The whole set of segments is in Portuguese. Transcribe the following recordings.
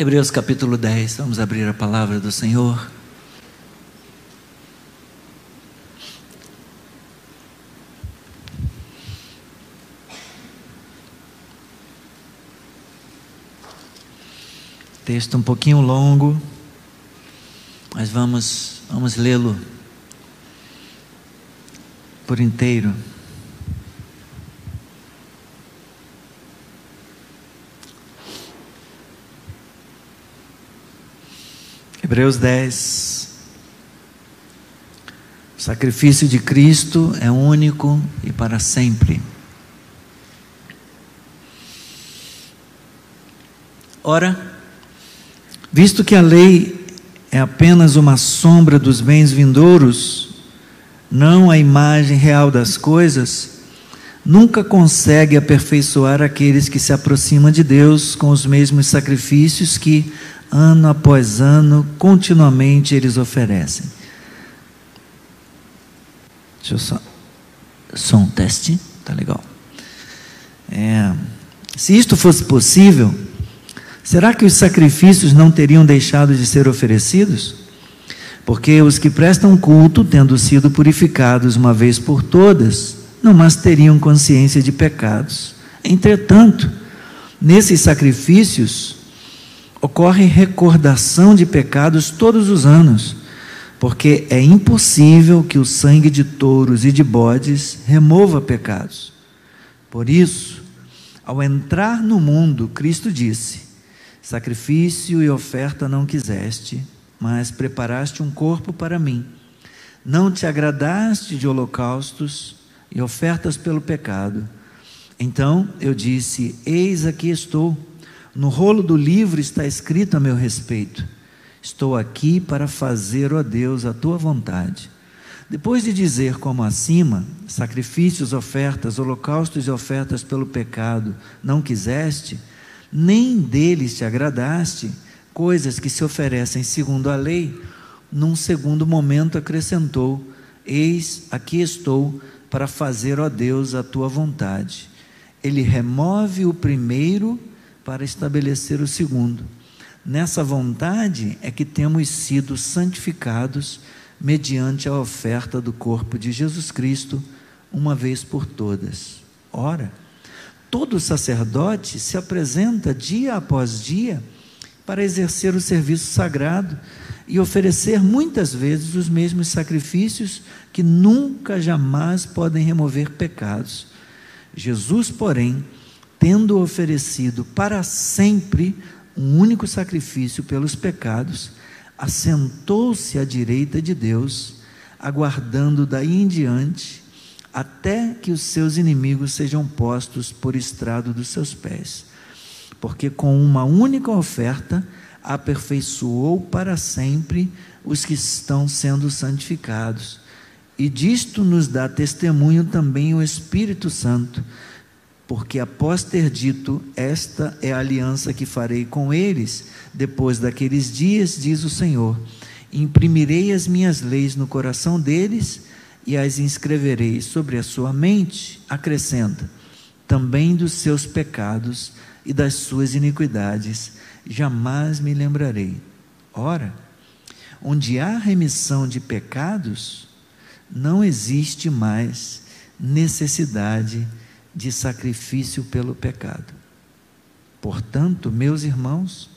Hebreus capítulo 10, vamos abrir a palavra do Senhor. Texto um pouquinho longo, mas vamos, vamos lê-lo por inteiro. Hebreus 10. O sacrifício de Cristo é único e para sempre. Ora, visto que a lei é apenas uma sombra dos bens vindouros, não a imagem real das coisas, nunca consegue aperfeiçoar aqueles que se aproximam de Deus com os mesmos sacrifícios que ano após ano, continuamente eles oferecem. Deixa eu só. Som teste, tá legal. É, se isto fosse possível, será que os sacrifícios não teriam deixado de ser oferecidos? Porque os que prestam culto, tendo sido purificados uma vez por todas, não mais teriam consciência de pecados. Entretanto, nesses sacrifícios, ocorre recordação de pecados todos os anos, porque é impossível que o sangue de touros e de bodes remova pecados. Por isso, ao entrar no mundo, Cristo disse: Sacrifício e oferta não quiseste, mas preparaste um corpo para mim. Não te agradaste de holocaustos e ofertas pelo pecado. Então eu disse: Eis aqui estou no rolo do livro está escrito a meu respeito: Estou aqui para fazer, ó Deus, a tua vontade. Depois de dizer como acima, sacrifícios, ofertas, holocaustos e ofertas pelo pecado não quiseste, nem deles te agradaste, coisas que se oferecem segundo a lei, num segundo momento acrescentou: Eis, aqui estou para fazer, ó Deus, a tua vontade. Ele remove o primeiro para estabelecer o segundo. Nessa vontade é que temos sido santificados mediante a oferta do corpo de Jesus Cristo, uma vez por todas. Ora, todo sacerdote se apresenta dia após dia para exercer o serviço sagrado e oferecer muitas vezes os mesmos sacrifícios que nunca jamais podem remover pecados. Jesus, porém, tendo oferecido para sempre um único sacrifício pelos pecados, assentou-se à direita de Deus, aguardando daí em diante até que os seus inimigos sejam postos por estrado dos seus pés. Porque com uma única oferta aperfeiçoou para sempre os que estão sendo santificados. E disto nos dá testemunho também o Espírito Santo porque após ter dito: Esta é a aliança que farei com eles, depois daqueles dias, diz o Senhor: Imprimirei as minhas leis no coração deles e as inscreverei sobre a sua mente. Acrescenta: Também dos seus pecados e das suas iniquidades jamais me lembrarei. Ora, onde há remissão de pecados, não existe mais necessidade de sacrifício pelo pecado. Portanto, meus irmãos,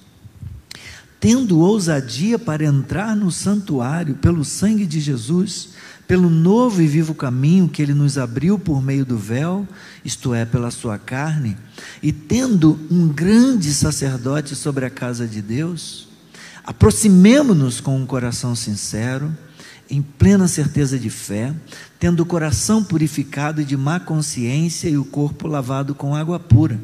tendo ousadia para entrar no santuário pelo sangue de Jesus, pelo novo e vivo caminho que ele nos abriu por meio do véu, isto é, pela sua carne, e tendo um grande sacerdote sobre a casa de Deus, aproximemo-nos com um coração sincero, em plena certeza de fé, tendo o coração purificado de má consciência e o corpo lavado com água pura.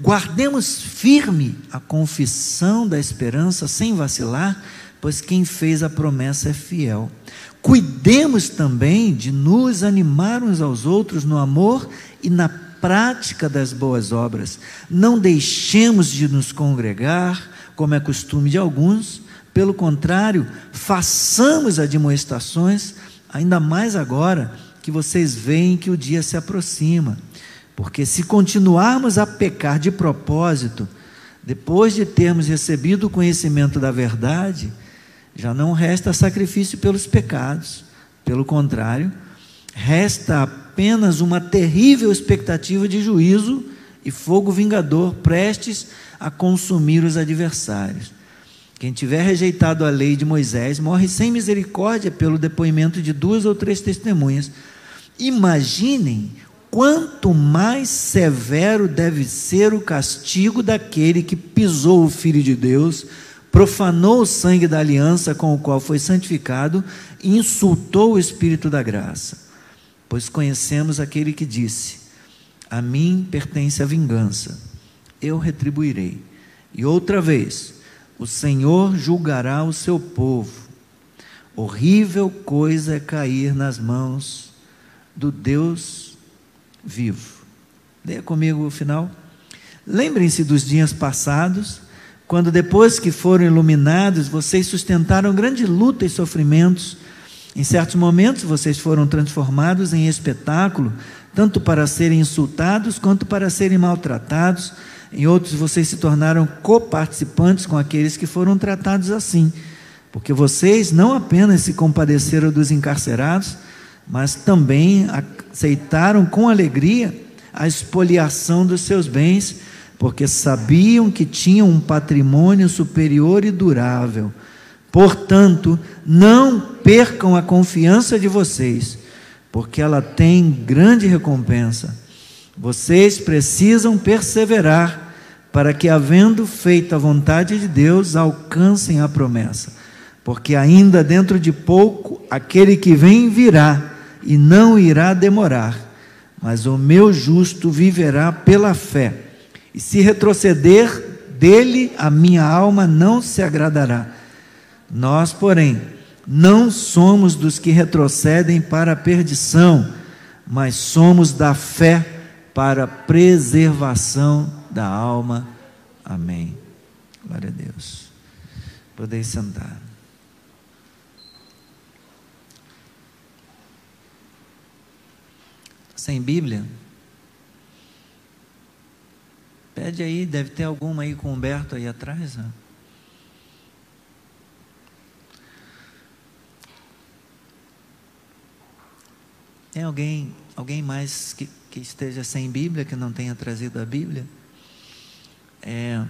Guardemos firme a confissão da esperança sem vacilar, pois quem fez a promessa é fiel. Cuidemos também de nos animar uns aos outros no amor e na prática das boas obras. Não deixemos de nos congregar, como é costume de alguns, pelo contrário, façamos admoestações, ainda mais agora que vocês veem que o dia se aproxima. Porque se continuarmos a pecar de propósito, depois de termos recebido o conhecimento da verdade, já não resta sacrifício pelos pecados. Pelo contrário, resta apenas uma terrível expectativa de juízo e fogo vingador prestes a consumir os adversários. Quem tiver rejeitado a lei de Moisés morre sem misericórdia pelo depoimento de duas ou três testemunhas. Imaginem quanto mais severo deve ser o castigo daquele que pisou o Filho de Deus, profanou o sangue da aliança com o qual foi santificado e insultou o Espírito da graça. Pois conhecemos aquele que disse: A mim pertence a vingança, eu retribuirei. E outra vez, o Senhor julgará o seu povo. Horrível coisa é cair nas mãos do Deus vivo. Leia comigo o final. Lembrem-se dos dias passados, quando depois que foram iluminados, vocês sustentaram grande luta e sofrimentos. Em certos momentos, vocês foram transformados em espetáculo, tanto para serem insultados quanto para serem maltratados. Em outros, vocês se tornaram coparticipantes com aqueles que foram tratados assim, porque vocês não apenas se compadeceram dos encarcerados, mas também aceitaram com alegria a expoliação dos seus bens, porque sabiam que tinham um patrimônio superior e durável. Portanto, não percam a confiança de vocês, porque ela tem grande recompensa. Vocês precisam perseverar para que, havendo feito a vontade de Deus, alcancem a promessa. Porque ainda dentro de pouco aquele que vem virá e não irá demorar, mas o meu justo viverá pela fé. E se retroceder, dele a minha alma não se agradará. Nós, porém, não somos dos que retrocedem para a perdição, mas somos da fé para a preservação da alma. Amém. Glória a Deus. Podeis sentar. sem Bíblia? Pede aí, deve ter alguma aí com o Humberto aí atrás. Né? Tem alguém, alguém mais que, que esteja sem Bíblia, que não tenha trazido a Bíblia? É,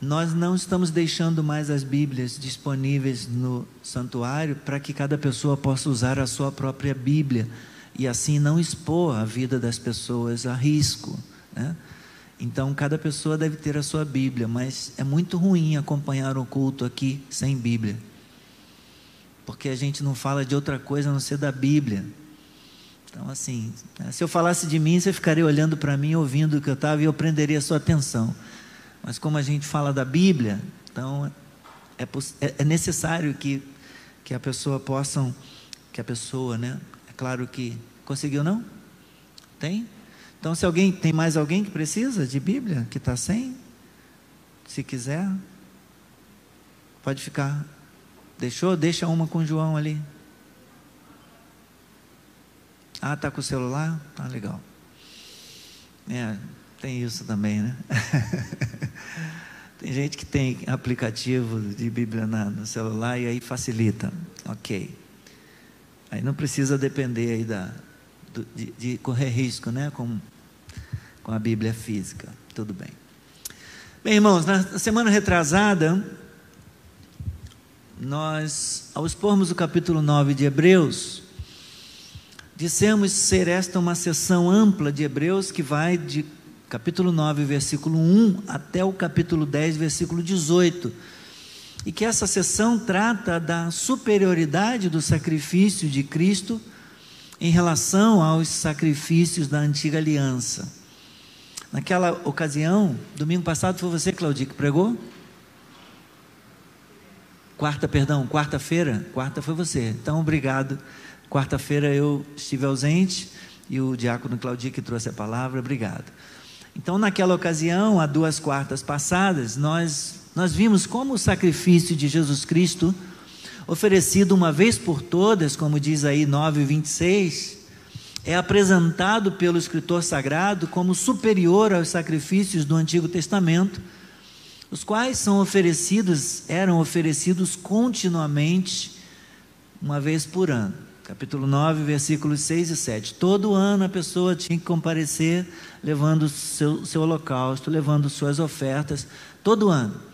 nós não estamos deixando mais as Bíblias disponíveis no santuário para que cada pessoa possa usar a sua própria Bíblia e assim não expor a vida das pessoas a risco. Né? Então, cada pessoa deve ter a sua Bíblia, mas é muito ruim acompanhar o culto aqui sem Bíblia, porque a gente não fala de outra coisa a não ser da Bíblia. Então, assim, né, se eu falasse de mim, você ficaria olhando para mim, ouvindo o que eu estava e eu prenderia a sua atenção. Mas como a gente fala da Bíblia, então é, é, é necessário que, que a pessoa possam, que a pessoa, né? Claro que conseguiu não? Tem? Então se alguém tem mais alguém que precisa de Bíblia que está sem, se quiser, pode ficar. Deixou? Deixa uma com o João ali. Ah, tá com o celular? Tá legal. É, tem isso também, né? tem gente que tem aplicativo de Bíblia na, no celular e aí facilita. Ok. Aí não precisa depender aí da, do, de, de, correr risco, né? Com, com a Bíblia física. Tudo bem. Bem, irmãos, na semana retrasada, nós, ao expormos o capítulo 9 de Hebreus, dissemos ser esta uma sessão ampla de Hebreus que vai de capítulo 9, versículo 1 até o capítulo 10, versículo 18. E que essa sessão trata da superioridade do sacrifício de Cristo em relação aos sacrifícios da antiga aliança. Naquela ocasião, domingo passado foi você, Claudio, que pregou? Quarta, perdão, quarta-feira, quarta foi você. Então, obrigado. Quarta-feira eu estive ausente e o diácono Claudio que trouxe a palavra, obrigado. Então, naquela ocasião, há duas quartas passadas, nós, nós vimos como o sacrifício de Jesus Cristo, oferecido uma vez por todas, como diz aí 9,26, é apresentado pelo escritor sagrado como superior aos sacrifícios do Antigo Testamento, os quais são oferecidos, eram oferecidos continuamente, uma vez por ano. Capítulo 9, versículos 6 e 7. Todo ano a pessoa tinha que comparecer levando seu, seu holocausto, levando suas ofertas, todo ano,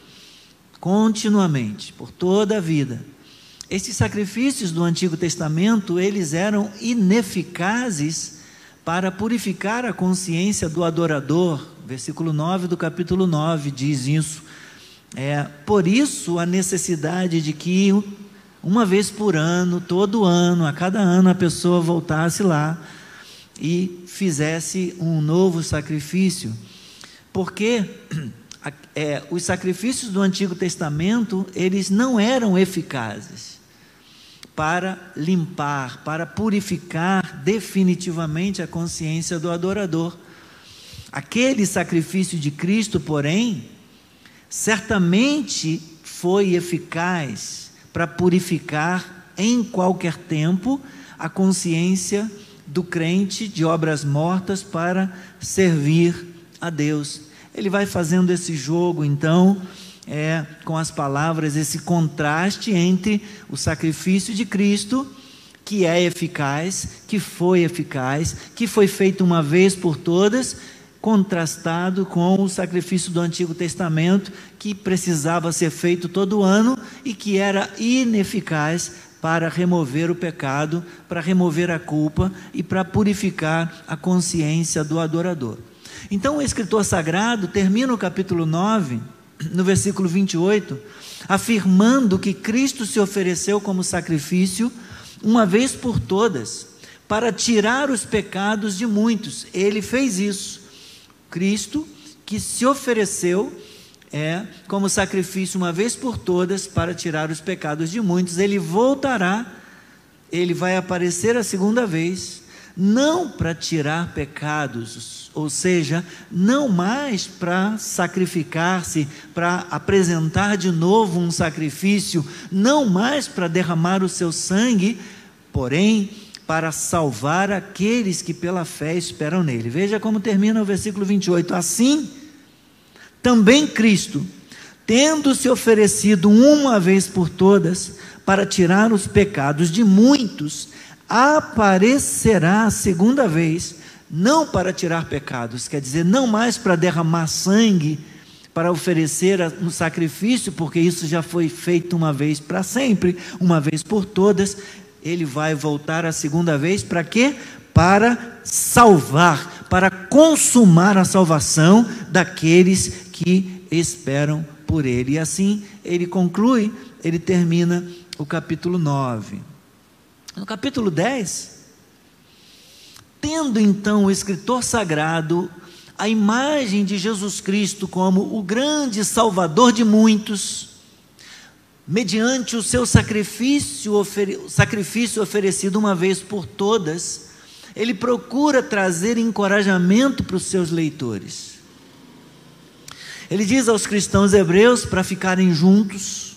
continuamente, por toda a vida. Esses sacrifícios do Antigo Testamento, eles eram ineficazes para purificar a consciência do adorador. Versículo 9 do capítulo 9 diz isso. É, por isso a necessidade de que uma vez por ano, todo ano, a cada ano a pessoa voltasse lá e fizesse um novo sacrifício. Porque é, os sacrifícios do Antigo Testamento, eles não eram eficazes para limpar, para purificar definitivamente a consciência do adorador. Aquele sacrifício de Cristo, porém, certamente foi eficaz para purificar em qualquer tempo a consciência do crente de obras mortas para servir a Deus. Ele vai fazendo esse jogo, então, é, com as palavras, esse contraste entre o sacrifício de Cristo, que é eficaz, que foi eficaz, que foi feito uma vez por todas, contrastado com o sacrifício do Antigo Testamento, que precisava ser feito todo ano e que era ineficaz para remover o pecado, para remover a culpa e para purificar a consciência do adorador. Então o escritor sagrado termina o capítulo 9 no versículo 28, afirmando que Cristo se ofereceu como sacrifício uma vez por todas, para tirar os pecados de muitos. Ele fez isso. Cristo que se ofereceu é como sacrifício uma vez por todas para tirar os pecados de muitos. Ele voltará, ele vai aparecer a segunda vez, não para tirar pecados ou seja, não mais para sacrificar-se, para apresentar de novo um sacrifício, não mais para derramar o seu sangue, porém para salvar aqueles que pela fé esperam nele. Veja como termina o versículo 28. Assim, também Cristo, tendo se oferecido uma vez por todas para tirar os pecados de muitos, aparecerá a segunda vez não para tirar pecados, quer dizer, não mais para derramar sangue, para oferecer um sacrifício, porque isso já foi feito uma vez para sempre, uma vez por todas. Ele vai voltar a segunda vez para quê? Para salvar, para consumar a salvação daqueles que esperam por ele. E assim ele conclui, ele termina o capítulo 9. No capítulo 10, Tendo então o escritor sagrado a imagem de Jesus Cristo como o grande Salvador de muitos, mediante o seu sacrifício, sacrifício oferecido uma vez por todas, ele procura trazer encorajamento para os seus leitores. Ele diz aos cristãos hebreus para ficarem juntos,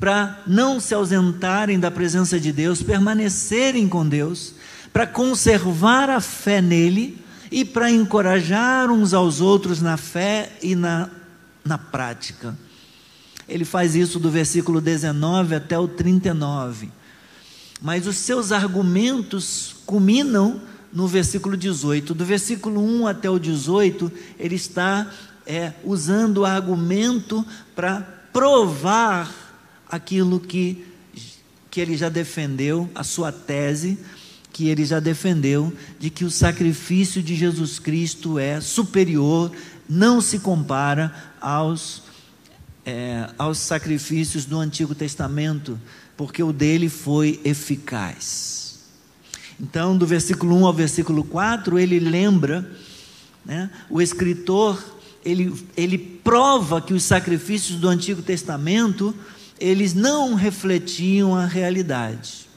para não se ausentarem da presença de Deus, permanecerem com Deus, para conservar a fé nele e para encorajar uns aos outros na fé e na, na prática. Ele faz isso do versículo 19 até o 39. Mas os seus argumentos culminam no versículo 18. Do versículo 1 até o 18, ele está é, usando o argumento para provar aquilo que, que ele já defendeu, a sua tese, que ele já defendeu, de que o sacrifício de Jesus Cristo é superior, não se compara aos, é, aos sacrifícios do Antigo Testamento, porque o dele foi eficaz. Então, do versículo 1 ao versículo 4, ele lembra, né, o escritor, ele, ele prova que os sacrifícios do Antigo Testamento, eles não refletiam a realidade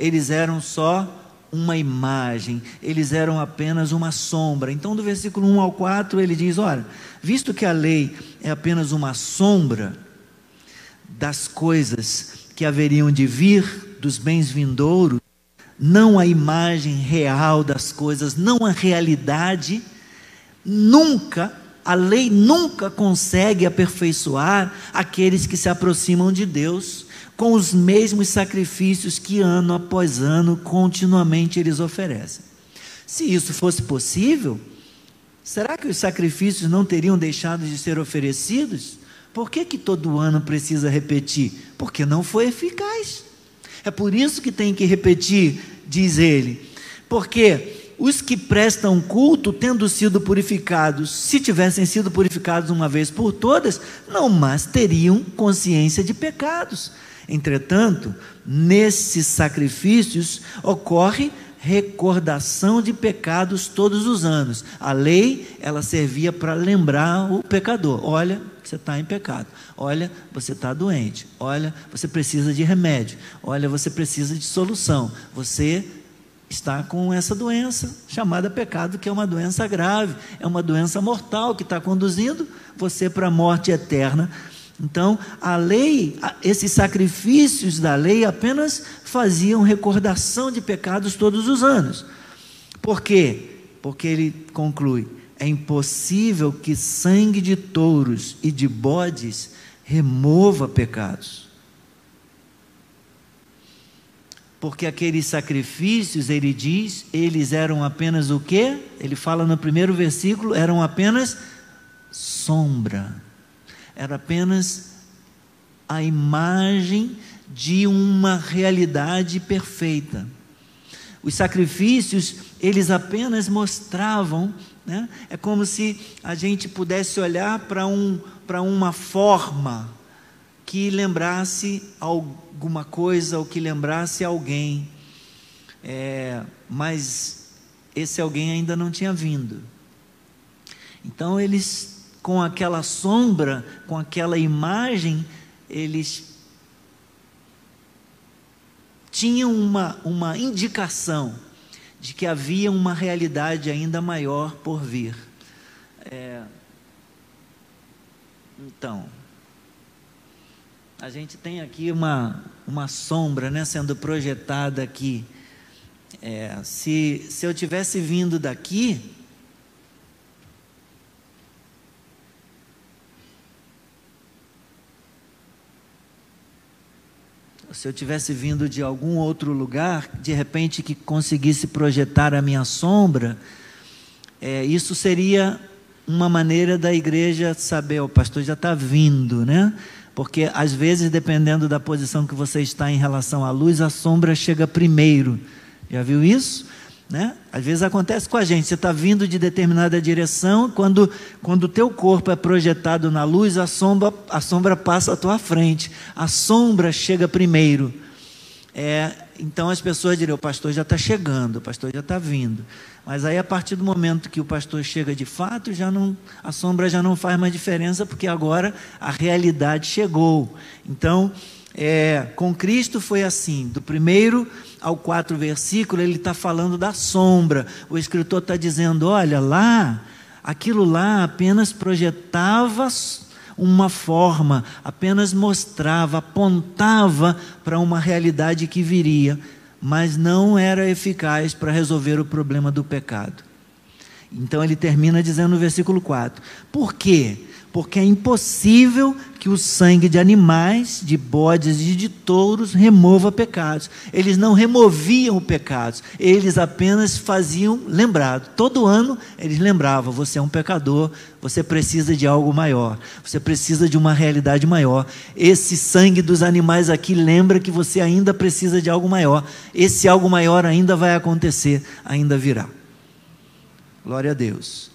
eles eram só uma imagem, eles eram apenas uma sombra. Então, do versículo 1 ao 4, ele diz: Olha, visto que a lei é apenas uma sombra das coisas que haveriam de vir, dos bens vindouros, não a imagem real das coisas, não a realidade, nunca, a lei nunca consegue aperfeiçoar aqueles que se aproximam de Deus com os mesmos sacrifícios que ano após ano continuamente eles oferecem. Se isso fosse possível, será que os sacrifícios não teriam deixado de ser oferecidos? Por que, que todo ano precisa repetir? Porque não foi eficaz. É por isso que tem que repetir, diz ele. Porque os que prestam culto, tendo sido purificados, se tivessem sido purificados uma vez por todas, não mais teriam consciência de pecados. Entretanto, nesses sacrifícios ocorre recordação de pecados todos os anos. A lei, ela servia para lembrar o pecador: olha, você está em pecado. Olha, você está doente. Olha, você precisa de remédio. Olha, você precisa de solução. Você está com essa doença chamada pecado, que é uma doença grave, é uma doença mortal que está conduzindo você para a morte eterna. Então, a lei, esses sacrifícios da lei apenas faziam recordação de pecados todos os anos. Por quê? Porque ele conclui: é impossível que sangue de touros e de bodes remova pecados. Porque aqueles sacrifícios, ele diz, eles eram apenas o quê? Ele fala no primeiro versículo, eram apenas sombra. Era apenas a imagem de uma realidade perfeita. Os sacrifícios, eles apenas mostravam né? É como se a gente pudesse olhar para um, uma forma que lembrasse alguma coisa ou que lembrasse alguém, é, mas esse alguém ainda não tinha vindo. Então eles, com aquela sombra, com aquela imagem, eles tinham uma, uma indicação de que havia uma realidade ainda maior por vir. É, então, a gente tem aqui uma, uma sombra né, sendo projetada aqui. É, se, se eu tivesse vindo daqui, se eu tivesse vindo de algum outro lugar, de repente que conseguisse projetar a minha sombra, é, isso seria uma maneira da igreja saber, o pastor já está vindo, né? Porque às vezes, dependendo da posição que você está em relação à luz, a sombra chega primeiro. Já viu isso? Né? Às vezes acontece com a gente, você está vindo de determinada direção, quando, quando o teu corpo é projetado na luz, a sombra, a sombra passa à tua frente, a sombra chega primeiro. É, então as pessoas diriam, o pastor já está chegando, o pastor já está vindo. Mas aí a partir do momento que o pastor chega de fato, já não, a sombra já não faz mais diferença, porque agora a realidade chegou. Então, é, com Cristo foi assim, do primeiro ao quarto versículo, ele está falando da sombra. O escritor está dizendo: olha, lá, aquilo lá apenas projetava uma forma, apenas mostrava, apontava para uma realidade que viria, mas não era eficaz para resolver o problema do pecado. Então ele termina dizendo no versículo 4: Por quê? Porque é impossível que o sangue de animais, de bodes e de touros remova pecados. Eles não removiam o eles apenas faziam lembrado. Todo ano eles lembravam: você é um pecador, você precisa de algo maior, você precisa de uma realidade maior. Esse sangue dos animais aqui lembra que você ainda precisa de algo maior. Esse algo maior ainda vai acontecer, ainda virá. Glória a Deus.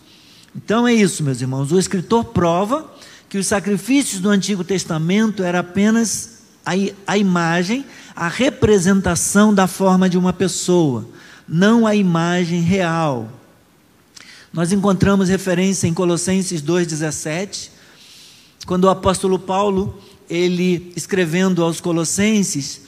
Então é isso, meus irmãos. O escritor prova que os sacrifícios do Antigo Testamento era apenas a, a imagem, a representação da forma de uma pessoa, não a imagem real. Nós encontramos referência em Colossenses 2,17, quando o apóstolo Paulo, ele escrevendo aos Colossenses,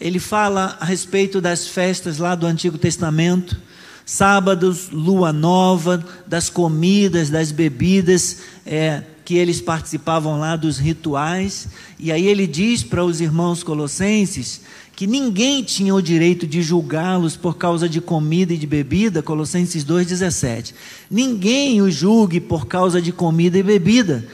ele fala a respeito das festas lá do Antigo Testamento, sábados, lua nova, das comidas, das bebidas, é, que eles participavam lá dos rituais. E aí ele diz para os irmãos colossenses que ninguém tinha o direito de julgá-los por causa de comida e de bebida, Colossenses 2,17. Ninguém o julgue por causa de comida e bebida,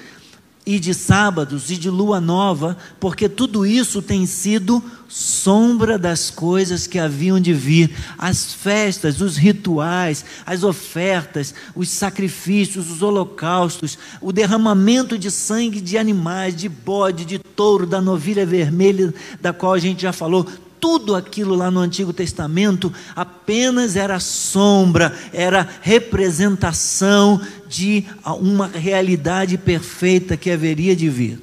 e de sábados e de lua nova, porque tudo isso tem sido sombra das coisas que haviam de vir, as festas, os rituais, as ofertas, os sacrifícios, os holocaustos, o derramamento de sangue de animais, de bode, de touro, da novilha vermelha, da qual a gente já falou, tudo aquilo lá no Antigo Testamento apenas era sombra, era representação de uma realidade perfeita que haveria de vir.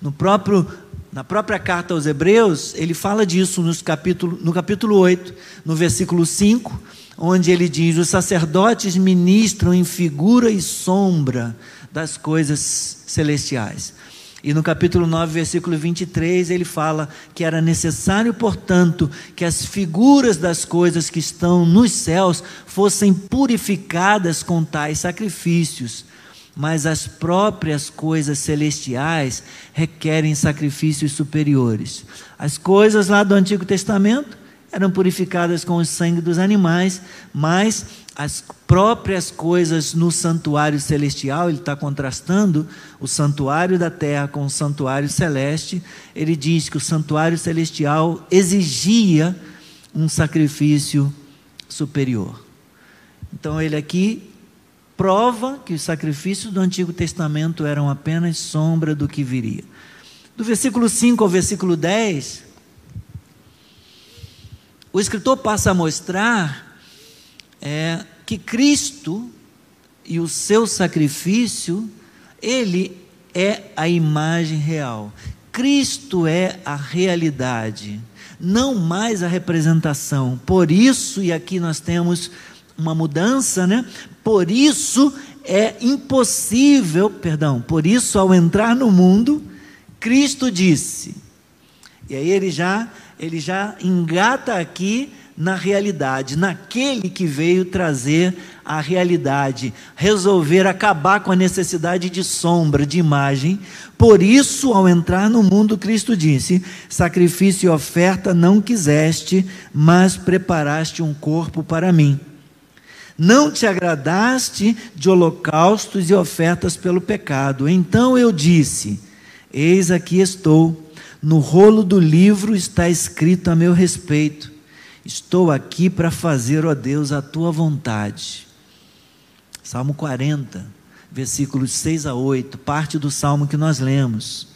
No próprio na própria carta aos Hebreus, ele fala disso nos capítulo, no capítulo 8, no versículo 5, onde ele diz: Os sacerdotes ministram em figura e sombra das coisas celestiais. E no capítulo 9, versículo 23, ele fala que era necessário, portanto, que as figuras das coisas que estão nos céus fossem purificadas com tais sacrifícios, mas as próprias coisas celestiais requerem sacrifícios superiores. As coisas lá do Antigo Testamento eram purificadas com o sangue dos animais, mas as próprias coisas no santuário celestial, ele está contrastando o santuário da terra com o santuário celeste. Ele diz que o santuário celestial exigia um sacrifício superior. Então, ele aqui prova que os sacrifícios do Antigo Testamento eram apenas sombra do que viria. Do versículo 5 ao versículo 10, o escritor passa a mostrar é que Cristo e o seu sacrifício, ele é a imagem real. Cristo é a realidade, não mais a representação. Por isso, e aqui nós temos uma mudança, né? Por isso é impossível, perdão, por isso ao entrar no mundo, Cristo disse. E aí ele já, ele já engata aqui na realidade, naquele que veio trazer a realidade, resolver acabar com a necessidade de sombra, de imagem. Por isso, ao entrar no mundo, Cristo disse: Sacrifício e oferta não quiseste, mas preparaste um corpo para mim. Não te agradaste de holocaustos e ofertas pelo pecado. Então eu disse: Eis aqui estou. No rolo do livro está escrito a meu respeito Estou aqui para fazer, ó Deus, a tua vontade. Salmo 40, versículos 6 a 8, parte do salmo que nós lemos.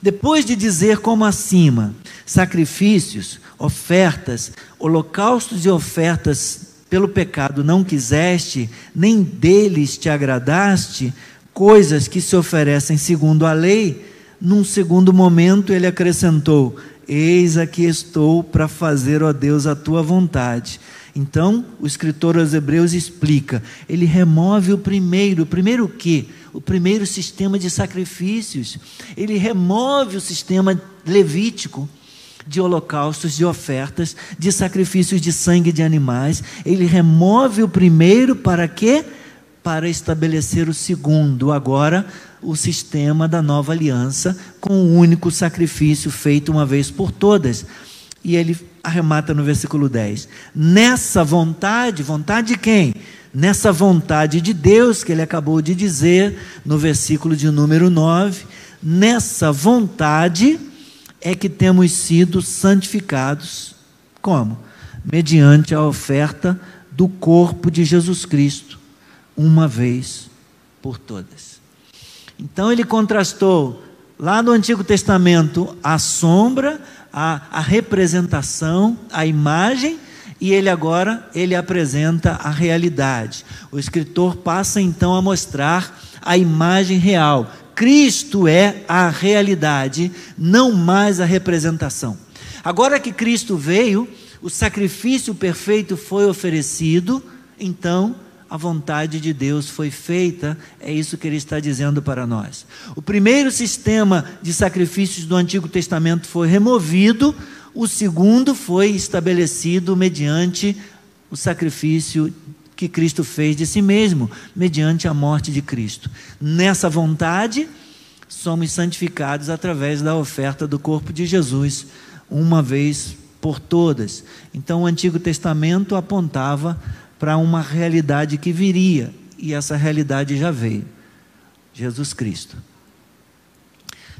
Depois de dizer como acima, sacrifícios, ofertas, holocaustos e ofertas pelo pecado não quiseste, nem deles te agradaste, coisas que se oferecem segundo a lei, num segundo momento ele acrescentou: Eis aqui estou para fazer, ó Deus, a tua vontade. Então, o escritor aos Hebreus explica: ele remove o primeiro, o primeiro o quê? O primeiro sistema de sacrifícios. Ele remove o sistema levítico de holocaustos, de ofertas, de sacrifícios de sangue de animais. Ele remove o primeiro para quê? Para estabelecer o segundo. Agora, o sistema da nova aliança com o um único sacrifício feito uma vez por todas. E ele arremata no versículo 10. Nessa vontade, vontade de quem? Nessa vontade de Deus que ele acabou de dizer no versículo de número 9, nessa vontade é que temos sido santificados. Como? Mediante a oferta do corpo de Jesus Cristo, uma vez por todas. Então ele contrastou lá no Antigo Testamento a sombra, a, a representação, a imagem, e ele agora ele apresenta a realidade. O escritor passa então a mostrar a imagem real. Cristo é a realidade, não mais a representação. Agora que Cristo veio, o sacrifício perfeito foi oferecido, então a vontade de Deus foi feita, é isso que ele está dizendo para nós. O primeiro sistema de sacrifícios do Antigo Testamento foi removido, o segundo foi estabelecido mediante o sacrifício que Cristo fez de si mesmo, mediante a morte de Cristo. Nessa vontade, somos santificados através da oferta do corpo de Jesus, uma vez por todas. Então o Antigo Testamento apontava para uma realidade que viria, e essa realidade já veio: Jesus Cristo.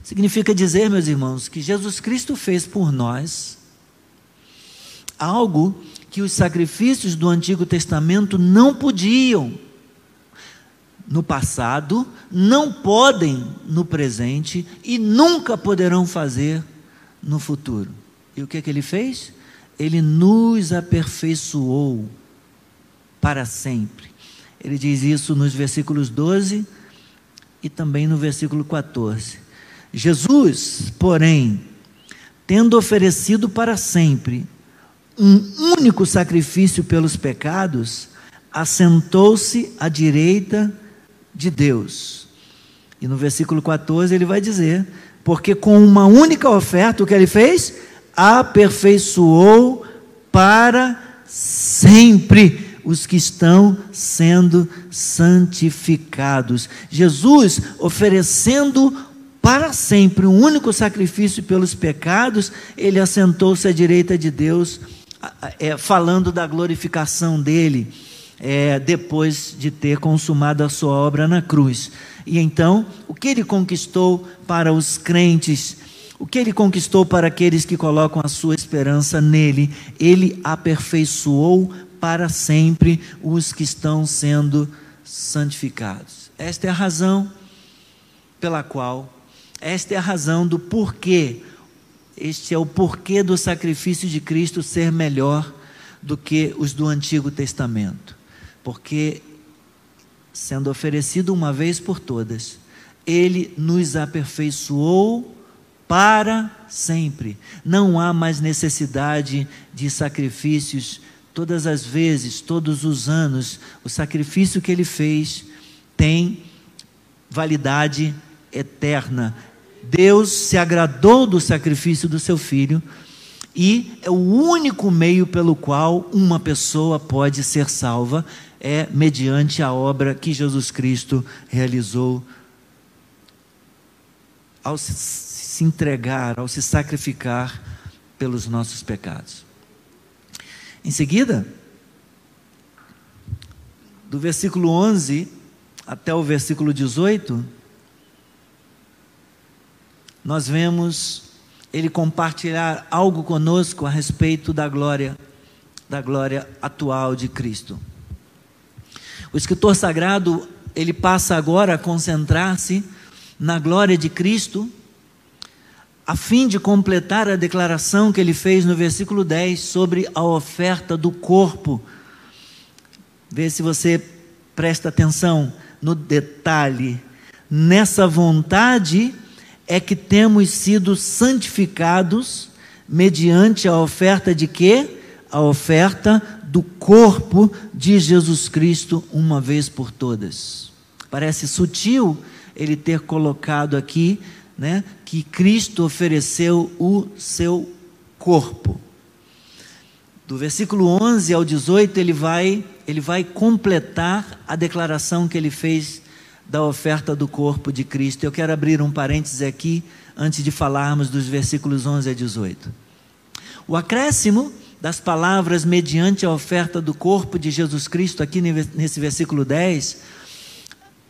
Significa dizer, meus irmãos, que Jesus Cristo fez por nós algo que os sacrifícios do Antigo Testamento não podiam no passado, não podem no presente e nunca poderão fazer no futuro. E o que, é que ele fez? Ele nos aperfeiçoou para sempre. Ele diz isso nos versículos 12 e também no versículo 14. Jesus, porém, tendo oferecido para sempre um único sacrifício pelos pecados, assentou-se à direita de Deus. E no versículo 14 ele vai dizer: Porque com uma única oferta, o que ele fez? Aperfeiçoou para sempre os que estão sendo santificados. Jesus oferecendo para sempre um único sacrifício pelos pecados, ele assentou-se à direita de Deus, é, falando da glorificação dele é, depois de ter consumado a sua obra na cruz. E então, o que ele conquistou para os crentes, o que ele conquistou para aqueles que colocam a sua esperança nele, ele aperfeiçoou para sempre os que estão sendo santificados. Esta é a razão pela qual, esta é a razão do porquê, este é o porquê do sacrifício de Cristo ser melhor do que os do Antigo Testamento porque, sendo oferecido uma vez por todas, ele nos aperfeiçoou para sempre. Não há mais necessidade de sacrifícios todas as vezes, todos os anos. O sacrifício que ele fez tem validade eterna. Deus se agradou do sacrifício do seu filho e é o único meio pelo qual uma pessoa pode ser salva é mediante a obra que Jesus Cristo realizou ao se entregar, ao se sacrificar pelos nossos pecados. Em seguida, do versículo 11 até o versículo 18, nós vemos ele compartilhar algo conosco a respeito da glória da glória atual de Cristo. O escritor sagrado, ele passa agora a concentrar-se na glória de Cristo, a fim de completar a declaração que ele fez no versículo 10 sobre a oferta do corpo. Vê se você presta atenção no detalhe. Nessa vontade é que temos sido santificados mediante a oferta de quê? A oferta do corpo de Jesus Cristo uma vez por todas. Parece sutil ele ter colocado aqui, né, que Cristo ofereceu o seu corpo. Do versículo 11 ao 18, ele vai, ele vai completar a declaração que ele fez da oferta do corpo de Cristo. Eu quero abrir um parênteses aqui antes de falarmos dos versículos 11 a 18. O acréscimo das palavras mediante a oferta do corpo de Jesus Cristo, aqui nesse versículo 10,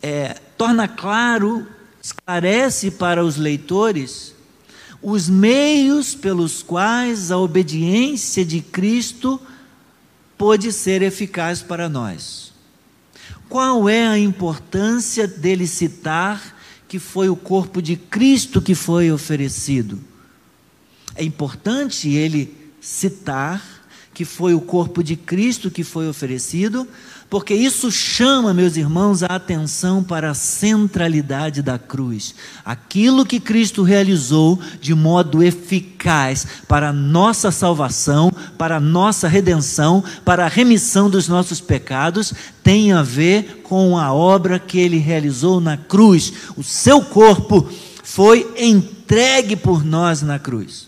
é, torna claro, esclarece para os leitores os meios pelos quais a obediência de Cristo pode ser eficaz para nós. Qual é a importância dele citar que foi o corpo de Cristo que foi oferecido? É importante ele citar que foi o corpo de Cristo que foi oferecido, porque isso chama, meus irmãos, a atenção para a centralidade da cruz. Aquilo que Cristo realizou de modo eficaz para a nossa salvação, para a nossa redenção, para a remissão dos nossos pecados, tem a ver com a obra que ele realizou na cruz. O seu corpo foi entregue por nós na cruz.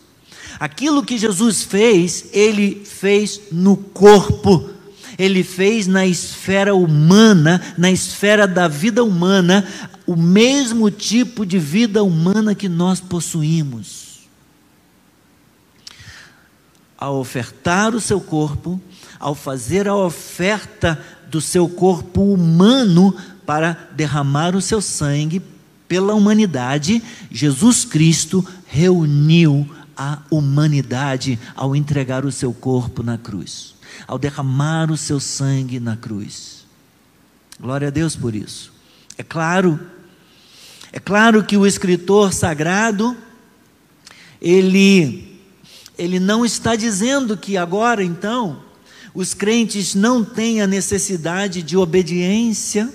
Aquilo que Jesus fez, ele fez no corpo, ele fez na esfera humana, na esfera da vida humana, o mesmo tipo de vida humana que nós possuímos. ao ofertar o seu corpo, ao fazer a oferta do seu corpo humano para derramar o seu sangue pela humanidade, Jesus Cristo reuniu a humanidade ao entregar o seu corpo na cruz, ao derramar o seu sangue na cruz. Glória a Deus por isso. É claro, é claro que o escritor sagrado ele ele não está dizendo que agora então os crentes não têm a necessidade de obediência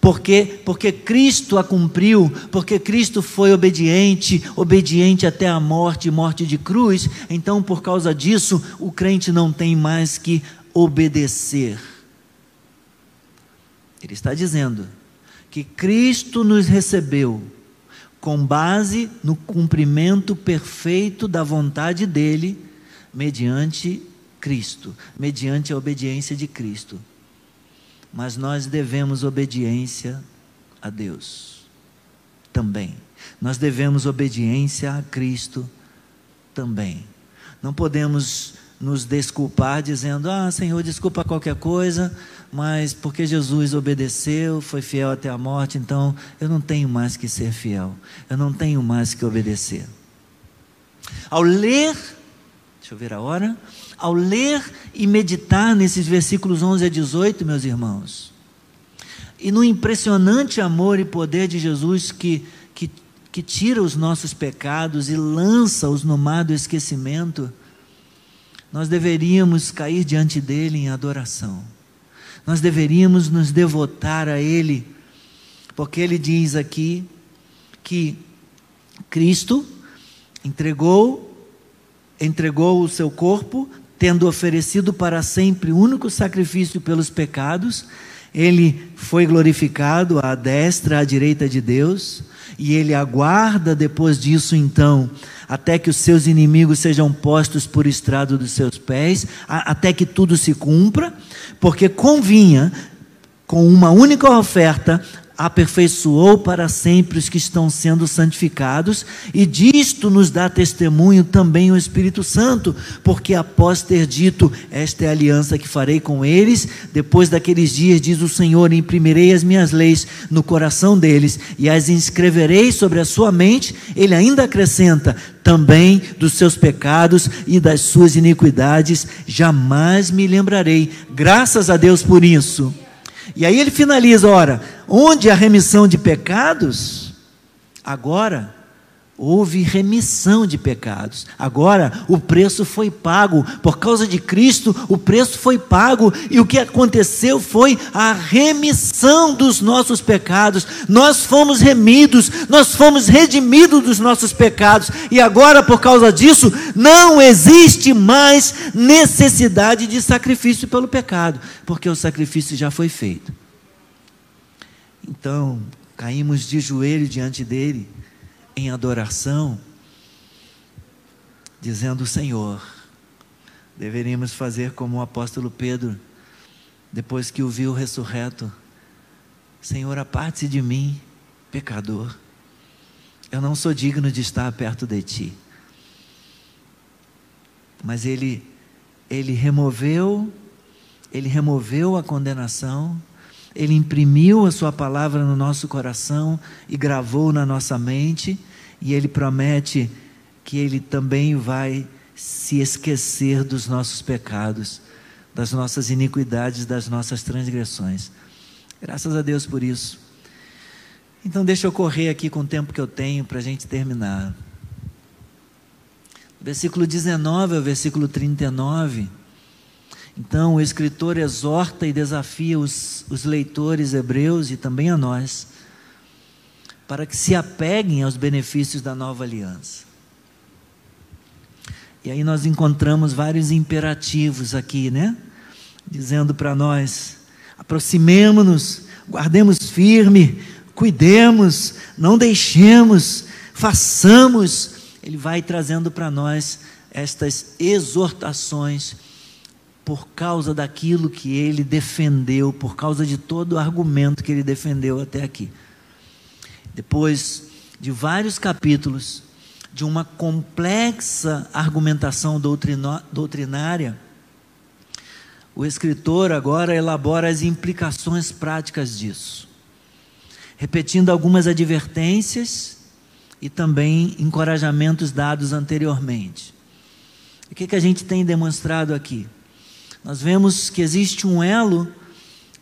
porque, porque Cristo a cumpriu, porque Cristo foi obediente, obediente até a morte, morte de cruz, então por causa disso o crente não tem mais que obedecer. Ele está dizendo que Cristo nos recebeu com base no cumprimento perfeito da vontade dele, mediante Cristo, mediante a obediência de Cristo mas nós devemos obediência a Deus também. Nós devemos obediência a Cristo também. Não podemos nos desculpar dizendo: Ah, Senhor, desculpa qualquer coisa, mas porque Jesus obedeceu, foi fiel até a morte, então eu não tenho mais que ser fiel, eu não tenho mais que obedecer. Ao ler, deixa eu ver a hora, ao ler e meditar nesses versículos 11 a 18, meus irmãos, e no impressionante amor e poder de Jesus que, que, que tira os nossos pecados e lança-os no mar do esquecimento, nós deveríamos cair diante dele em adoração. Nós deveríamos nos devotar a ele, porque ele diz aqui que Cristo entregou entregou o seu corpo tendo oferecido para sempre o único sacrifício pelos pecados, ele foi glorificado à destra, à direita de Deus, e ele aguarda depois disso, então, até que os seus inimigos sejam postos por estrado dos seus pés, até que tudo se cumpra, porque convinha, com uma única oferta, aperfeiçoou para sempre os que estão sendo santificados, e disto nos dá testemunho também o Espírito Santo, porque após ter dito: Esta é a aliança que farei com eles, depois daqueles dias, diz o Senhor: Imprimirei as minhas leis no coração deles e as inscreverei sobre a sua mente. Ele ainda acrescenta: também dos seus pecados e das suas iniquidades, jamais me lembrarei. Graças a Deus por isso. E aí ele finaliza: ora, onde a remissão de pecados, agora houve remissão de pecados. Agora o preço foi pago, por causa de Cristo, o preço foi pago, e o que aconteceu foi a remissão dos nossos pecados. Nós fomos remidos, nós fomos redimidos dos nossos pecados, e agora por causa disso não existe mais necessidade de sacrifício pelo pecado, porque o sacrifício já foi feito. Então, caímos de joelho diante dele em adoração, dizendo: Senhor, deveríamos fazer como o apóstolo Pedro, depois que o viu ressurreto: Senhor, aparte-se de mim, pecador. Eu não sou digno de estar perto de ti. Mas ele ele removeu ele removeu a condenação ele imprimiu a Sua palavra no nosso coração e gravou na nossa mente, e Ele promete que Ele também vai se esquecer dos nossos pecados, das nossas iniquidades, das nossas transgressões. Graças a Deus por isso. Então, deixa eu correr aqui com o tempo que eu tenho para a gente terminar. Versículo 19 ao versículo 39 então, o escritor exorta e desafia os, os leitores hebreus e também a nós, para que se apeguem aos benefícios da nova aliança. E aí nós encontramos vários imperativos aqui, né? Dizendo para nós: aproximemo-nos, guardemos firme, cuidemos, não deixemos, façamos. Ele vai trazendo para nós estas exortações por causa daquilo que ele defendeu, por causa de todo o argumento que ele defendeu até aqui. Depois de vários capítulos, de uma complexa argumentação doutrinária, o escritor agora elabora as implicações práticas disso, repetindo algumas advertências e também encorajamentos dados anteriormente. O que, que a gente tem demonstrado aqui? Nós vemos que existe um elo,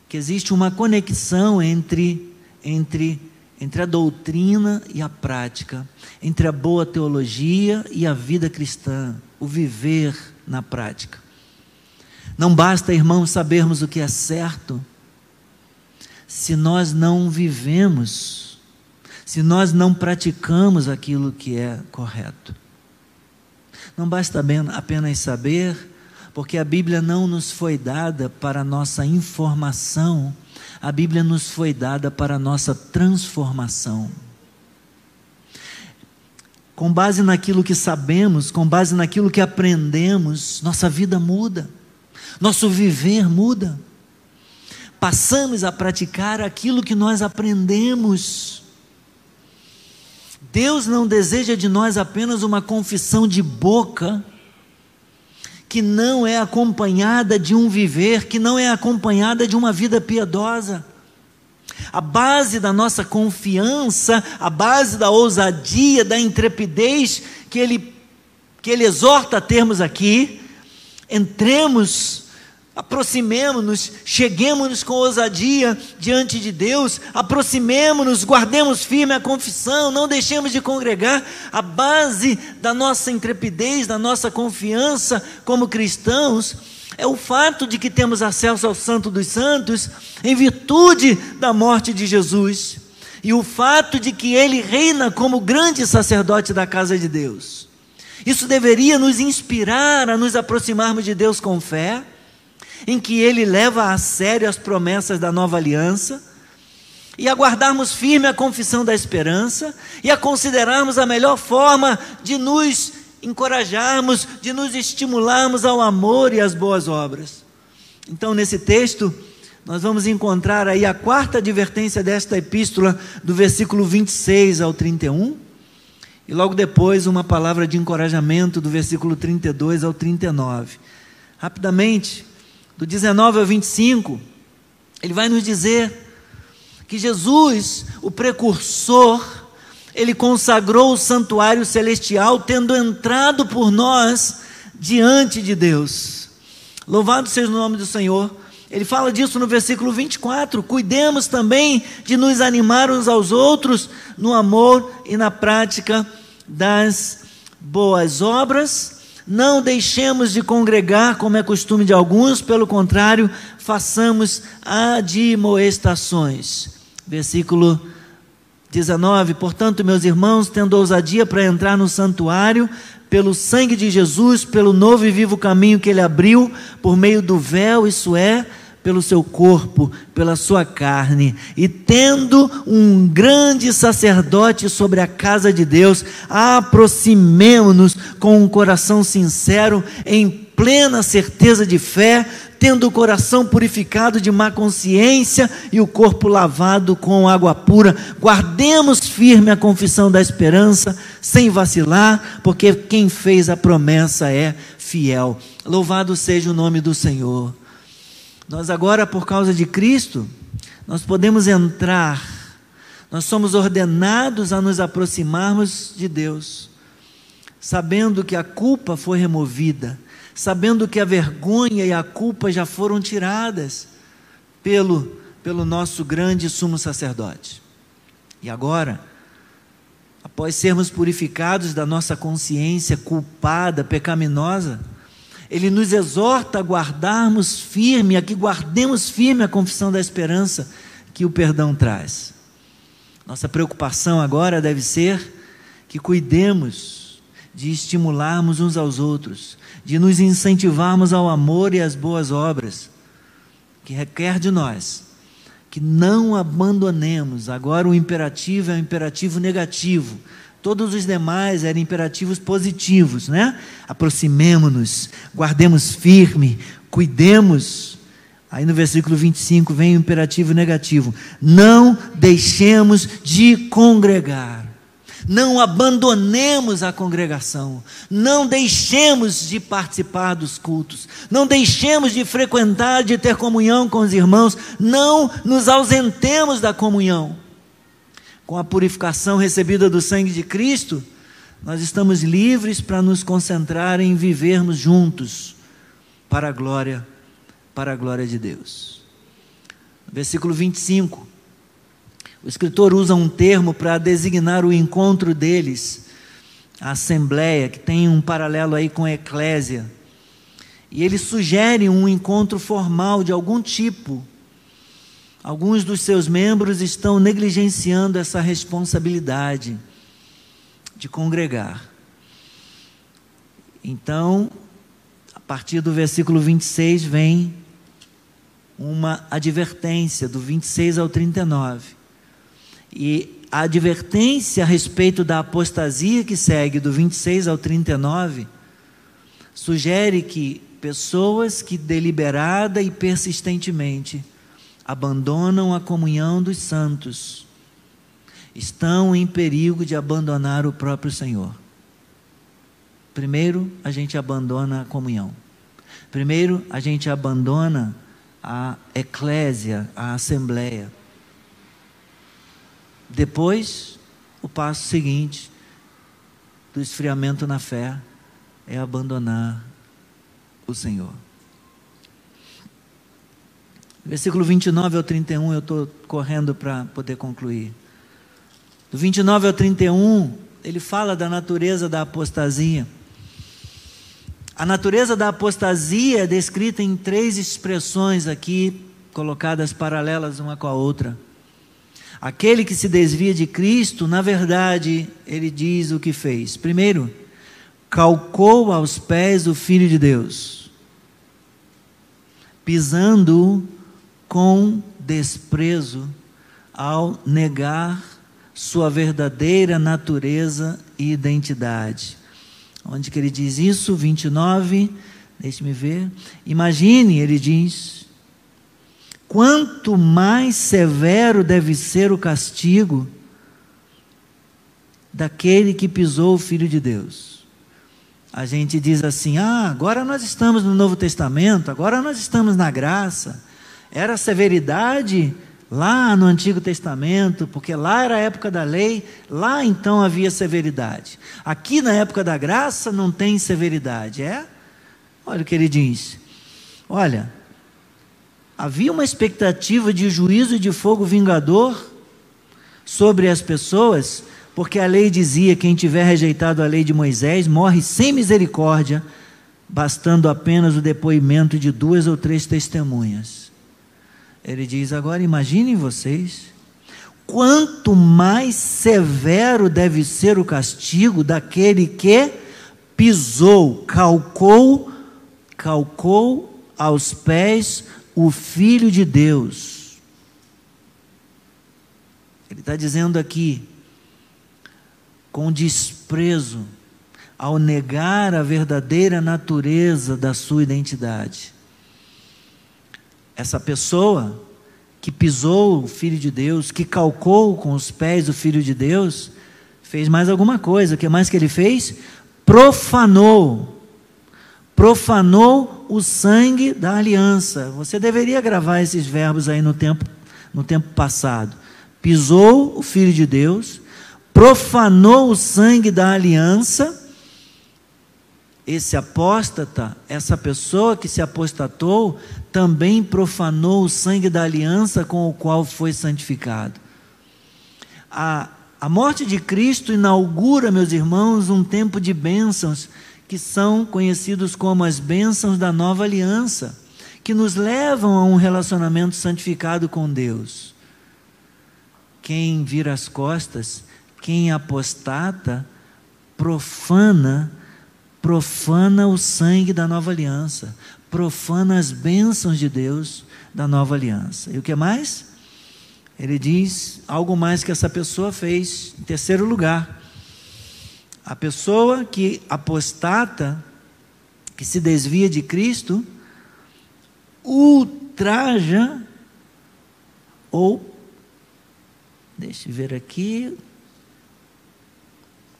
que existe uma conexão entre, entre, entre a doutrina e a prática, entre a boa teologia e a vida cristã, o viver na prática. Não basta, irmãos, sabermos o que é certo, se nós não vivemos, se nós não praticamos aquilo que é correto. Não basta apenas saber, porque a Bíblia não nos foi dada para nossa informação, a Bíblia nos foi dada para nossa transformação. Com base naquilo que sabemos, com base naquilo que aprendemos, nossa vida muda, nosso viver muda. Passamos a praticar aquilo que nós aprendemos. Deus não deseja de nós apenas uma confissão de boca, que não é acompanhada de um viver, que não é acompanhada de uma vida piedosa. A base da nossa confiança, a base da ousadia, da intrepidez que ele, que ele exorta a termos aqui, entremos Aproximemo-nos, cheguemos-nos com ousadia diante de Deus, aproximemo-nos, guardemos firme a confissão, não deixemos de congregar. A base da nossa intrepidez, da nossa confiança como cristãos, é o fato de que temos acesso ao Santo dos Santos em virtude da morte de Jesus, e o fato de que Ele reina como grande sacerdote da casa de Deus. Isso deveria nos inspirar a nos aproximarmos de Deus com fé em que ele leva a sério as promessas da nova aliança, e a guardarmos firme a confissão da esperança, e a considerarmos a melhor forma de nos encorajarmos, de nos estimularmos ao amor e às boas obras. Então, nesse texto, nós vamos encontrar aí a quarta advertência desta epístola, do versículo 26 ao 31, e logo depois uma palavra de encorajamento do versículo 32 ao 39. Rapidamente, do 19 ao 25, ele vai nos dizer que Jesus, o precursor, ele consagrou o santuário celestial, tendo entrado por nós diante de Deus. Louvado seja o nome do Senhor. Ele fala disso no versículo 24: cuidemos também de nos animar uns aos outros no amor e na prática das boas obras não deixemos de congregar, como é costume de alguns, pelo contrário, façamos admoestações. Versículo 19: Portanto, meus irmãos, tendo ousadia para entrar no santuário, pelo sangue de Jesus, pelo novo e vivo caminho que ele abriu, por meio do véu, isso é, pelo seu corpo, pela sua carne, e tendo um grande sacerdote sobre a casa de Deus, aproximemo-nos com um coração sincero, em plena certeza de fé, tendo o coração purificado de má consciência e o corpo lavado com água pura, guardemos firme a confissão da esperança, sem vacilar, porque quem fez a promessa é fiel. Louvado seja o nome do Senhor. Nós agora, por causa de Cristo, nós podemos entrar, nós somos ordenados a nos aproximarmos de Deus, sabendo que a culpa foi removida, sabendo que a vergonha e a culpa já foram tiradas pelo, pelo nosso grande sumo sacerdote. E agora, após sermos purificados da nossa consciência culpada, pecaminosa, ele nos exorta a guardarmos firme, a que guardemos firme a confissão da esperança que o perdão traz. Nossa preocupação agora deve ser que cuidemos de estimularmos uns aos outros, de nos incentivarmos ao amor e às boas obras, que requer de nós que não abandonemos. Agora o imperativo é um imperativo negativo Todos os demais eram imperativos positivos, né? Aproximemo-nos, guardemos firme, cuidemos. Aí no versículo 25 vem o imperativo negativo: não deixemos de congregar. Não abandonemos a congregação, não deixemos de participar dos cultos, não deixemos de frequentar, de ter comunhão com os irmãos, não nos ausentemos da comunhão. Com a purificação recebida do sangue de Cristo, nós estamos livres para nos concentrar em vivermos juntos para a glória, para a glória de Deus. Versículo 25. O escritor usa um termo para designar o encontro deles, a assembleia, que tem um paralelo aí com a eclésia. E ele sugere um encontro formal de algum tipo. Alguns dos seus membros estão negligenciando essa responsabilidade de congregar. Então, a partir do versículo 26 vem uma advertência, do 26 ao 39. E a advertência a respeito da apostasia que segue do 26 ao 39 sugere que pessoas que deliberada e persistentemente abandonam a comunhão dos santos estão em perigo de abandonar o próprio Senhor. Primeiro, a gente abandona a comunhão. Primeiro, a gente abandona a eclésia, a assembleia. Depois, o passo seguinte do esfriamento na fé é abandonar o Senhor. Versículo 29 ao 31, eu estou correndo para poder concluir. Do 29 ao 31, ele fala da natureza da apostasia. A natureza da apostasia é descrita em três expressões aqui, colocadas paralelas uma com a outra. Aquele que se desvia de Cristo, na verdade, ele diz o que fez. Primeiro, calcou aos pés o Filho de Deus, pisando com desprezo ao negar sua verdadeira natureza e identidade. Onde que ele diz isso? 29, deixe-me ver. Imagine, ele diz, quanto mais severo deve ser o castigo daquele que pisou o Filho de Deus. A gente diz assim: ah, agora nós estamos no Novo Testamento, agora nós estamos na graça. Era severidade lá no Antigo Testamento, porque lá era a época da lei, lá então havia severidade. Aqui na época da graça não tem severidade, é? Olha o que ele diz. Olha, Havia uma expectativa de juízo e de fogo vingador sobre as pessoas, porque a lei dizia: quem tiver rejeitado a lei de Moisés morre sem misericórdia, bastando apenas o depoimento de duas ou três testemunhas. Ele diz: agora imaginem vocês, quanto mais severo deve ser o castigo daquele que pisou, calcou, calcou aos pés o Filho de Deus. Ele está dizendo aqui, com desprezo, ao negar a verdadeira natureza da sua identidade. Essa pessoa que pisou o Filho de Deus, que calcou com os pés o Filho de Deus, fez mais alguma coisa. O que mais que ele fez? Profanou profanou o sangue da aliança. Você deveria gravar esses verbos aí no tempo, no tempo passado. Pisou o Filho de Deus, profanou o sangue da aliança. Esse apóstata, essa pessoa que se apostatou, também profanou o sangue da aliança com o qual foi santificado. A, a morte de Cristo inaugura, meus irmãos, um tempo de bênçãos que são conhecidos como as bênçãos da nova aliança, que nos levam a um relacionamento santificado com Deus. Quem vira as costas, quem apostata, profana, profana o sangue da nova aliança, profana as bênçãos de Deus da nova aliança. E o que mais? Ele diz algo mais que essa pessoa fez. Em terceiro lugar, a pessoa que apostata, que se desvia de Cristo, ultraja ou deixe ver aqui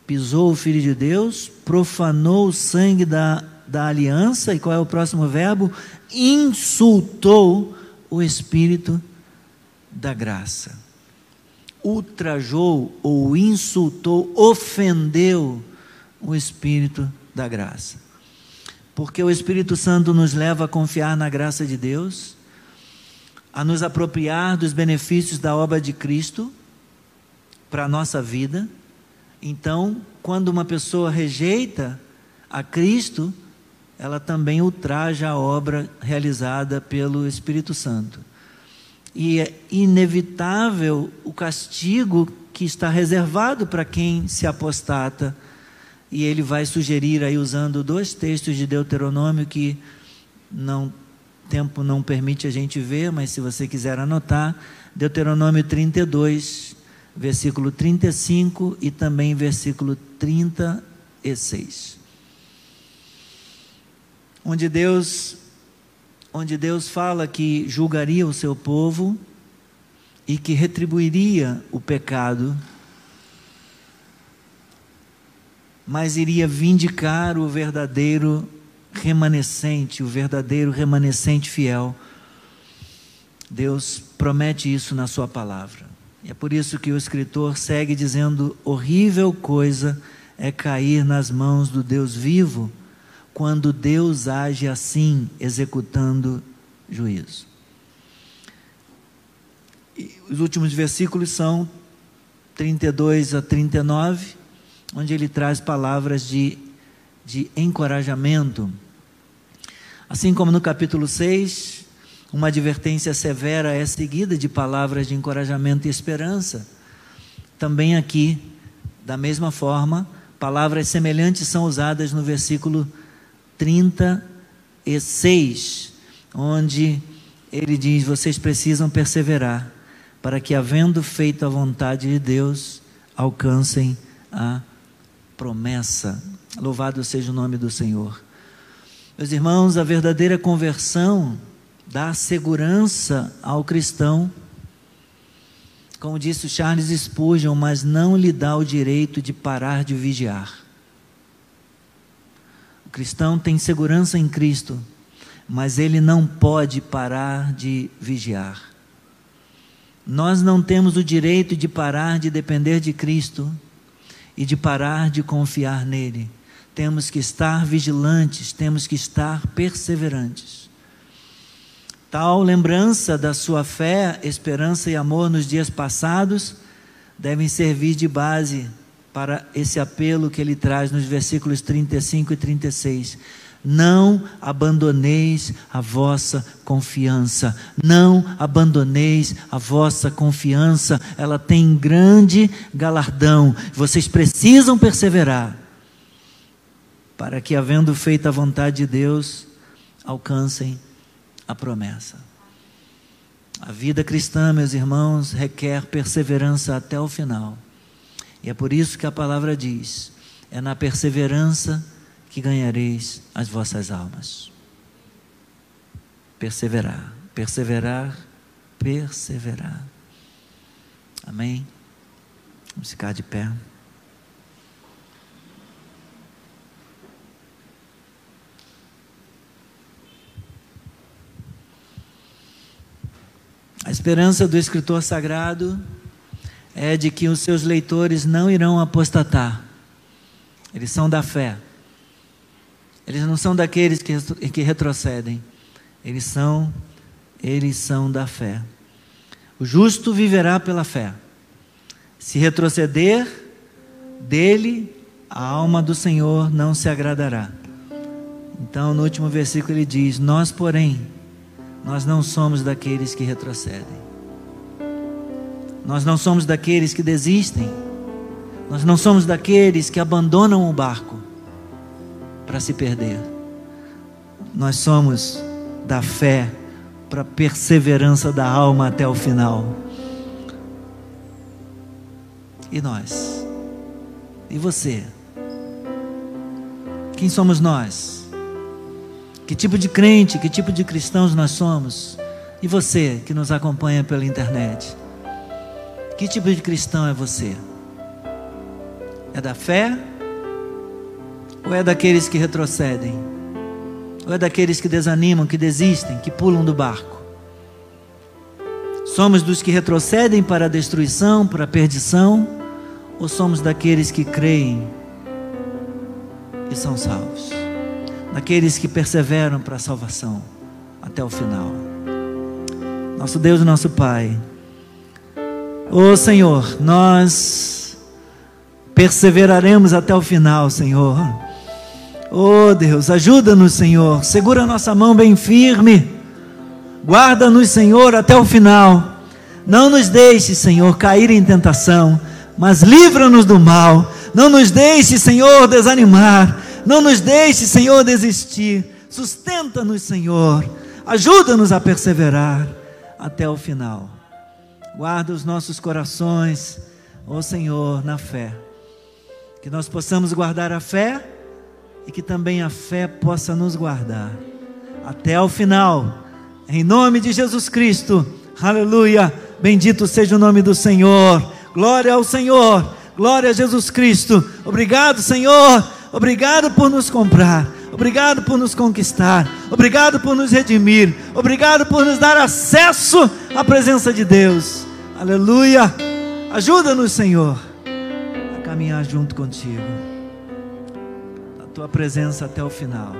pisou o Filho de Deus, profanou o sangue da, da aliança, e qual é o próximo verbo? Insultou o Espírito da graça. Ultrajou ou insultou, ofendeu o Espírito da graça. Porque o Espírito Santo nos leva a confiar na graça de Deus, a nos apropriar dos benefícios da obra de Cristo para a nossa vida. Então, quando uma pessoa rejeita a Cristo, ela também ultraja a obra realizada pelo Espírito Santo. E é inevitável o castigo que está reservado para quem se apostata. E ele vai sugerir aí usando dois textos de Deuteronômio que não tempo não permite a gente ver, mas se você quiser anotar, Deuteronômio 32, versículo 35 e também versículo 36. Onde Deus onde Deus fala que julgaria o seu povo e que retribuiria o pecado, mas iria vindicar o verdadeiro remanescente, o verdadeiro remanescente fiel. Deus promete isso na Sua palavra. E é por isso que o escritor segue dizendo: horrível coisa é cair nas mãos do Deus vivo, quando Deus age assim, executando juízo. E os últimos versículos são 32 a 39, onde ele traz palavras de, de encorajamento. Assim como no capítulo 6, uma advertência severa é seguida de palavras de encorajamento e esperança. Também aqui, da mesma forma, palavras semelhantes são usadas no versículo 36, onde ele diz: Vocês precisam perseverar, para que, havendo feito a vontade de Deus, alcancem a promessa. Louvado seja o nome do Senhor. Meus irmãos, a verdadeira conversão dá segurança ao cristão. Como disse Charles Spurgeon, mas não lhe dá o direito de parar de vigiar. O cristão tem segurança em Cristo, mas ele não pode parar de vigiar. Nós não temos o direito de parar de depender de Cristo e de parar de confiar nele. Temos que estar vigilantes, temos que estar perseverantes. Tal lembrança da sua fé, esperança e amor nos dias passados devem servir de base para esse apelo que ele traz nos versículos 35 e 36. Não abandoneis a vossa confiança. Não abandoneis a vossa confiança. Ela tem grande galardão. Vocês precisam perseverar para que, havendo feito a vontade de Deus, alcancem a promessa. A vida cristã, meus irmãos, requer perseverança até o final. E é por isso que a palavra diz: é na perseverança que ganhareis as vossas almas. Perseverar, perseverar, perseverar. Amém? Vamos ficar de pé. Esperança do escritor sagrado é de que os seus leitores não irão apostatar. Eles são da fé. Eles não são daqueles que, que retrocedem. Eles são, eles são da fé. O justo viverá pela fé. Se retroceder, dele a alma do Senhor não se agradará. Então, no último versículo ele diz: Nós, porém, nós não somos daqueles que retrocedem. Nós não somos daqueles que desistem. Nós não somos daqueles que abandonam o barco para se perder. Nós somos da fé para a perseverança da alma até o final. E nós? E você? Quem somos nós? Que tipo de crente, que tipo de cristãos nós somos? E você que nos acompanha pela internet? Que tipo de cristão é você? É da fé? Ou é daqueles que retrocedem? Ou é daqueles que desanimam, que desistem, que pulam do barco? Somos dos que retrocedem para a destruição, para a perdição? Ou somos daqueles que creem e são salvos? Daqueles que perseveram para a salvação até o final? Nosso Deus e nosso Pai. Ô oh, Senhor, nós perseveraremos até o final, Senhor. Oh Deus, ajuda-nos, Senhor. Segura nossa mão bem firme. Guarda-nos, Senhor, até o final. Não nos deixe, Senhor, cair em tentação, mas livra-nos do mal. Não nos deixe, Senhor, desanimar. Não nos deixe, Senhor, desistir. Sustenta-nos, Senhor. Ajuda-nos a perseverar até o final. Guarda os nossos corações, ó Senhor, na fé. Que nós possamos guardar a fé e que também a fé possa nos guardar até o final. Em nome de Jesus Cristo. Aleluia. Bendito seja o nome do Senhor. Glória ao Senhor. Glória a Jesus Cristo. Obrigado, Senhor. Obrigado por nos comprar. Obrigado por nos conquistar. Obrigado por nos redimir. Obrigado por nos dar acesso à presença de Deus. Aleluia. Ajuda-nos, Senhor, a caminhar junto contigo tua presença até o final.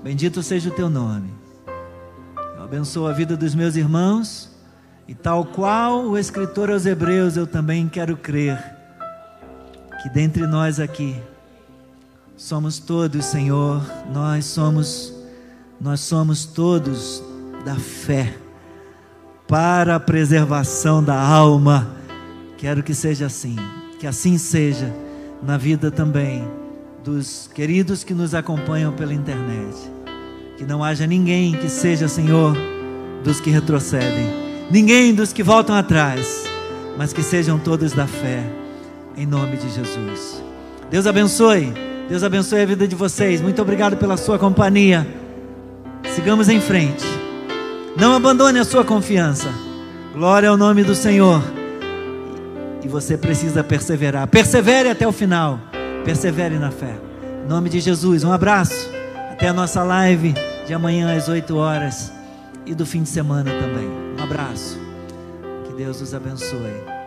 Bendito seja o teu nome. Eu abençoo a vida dos meus irmãos e tal qual o escritor aos Hebreus, eu também quero crer que dentre nós aqui somos todos, Senhor, nós somos nós somos todos da fé para a preservação da alma. Quero que seja assim, que assim seja na vida também dos queridos que nos acompanham pela internet. Que não haja ninguém que seja, Senhor, dos que retrocedem, ninguém dos que voltam atrás, mas que sejam todos da fé, em nome de Jesus. Deus abençoe, Deus abençoe a vida de vocês. Muito obrigado pela sua companhia. Sigamos em frente. Não abandone a sua confiança. Glória ao nome do Senhor. E você precisa perseverar. Persevere até o final. Persevere na fé. Em nome de Jesus, um abraço. Até a nossa live de amanhã às 8 horas e do fim de semana também. Um abraço. Que Deus os abençoe.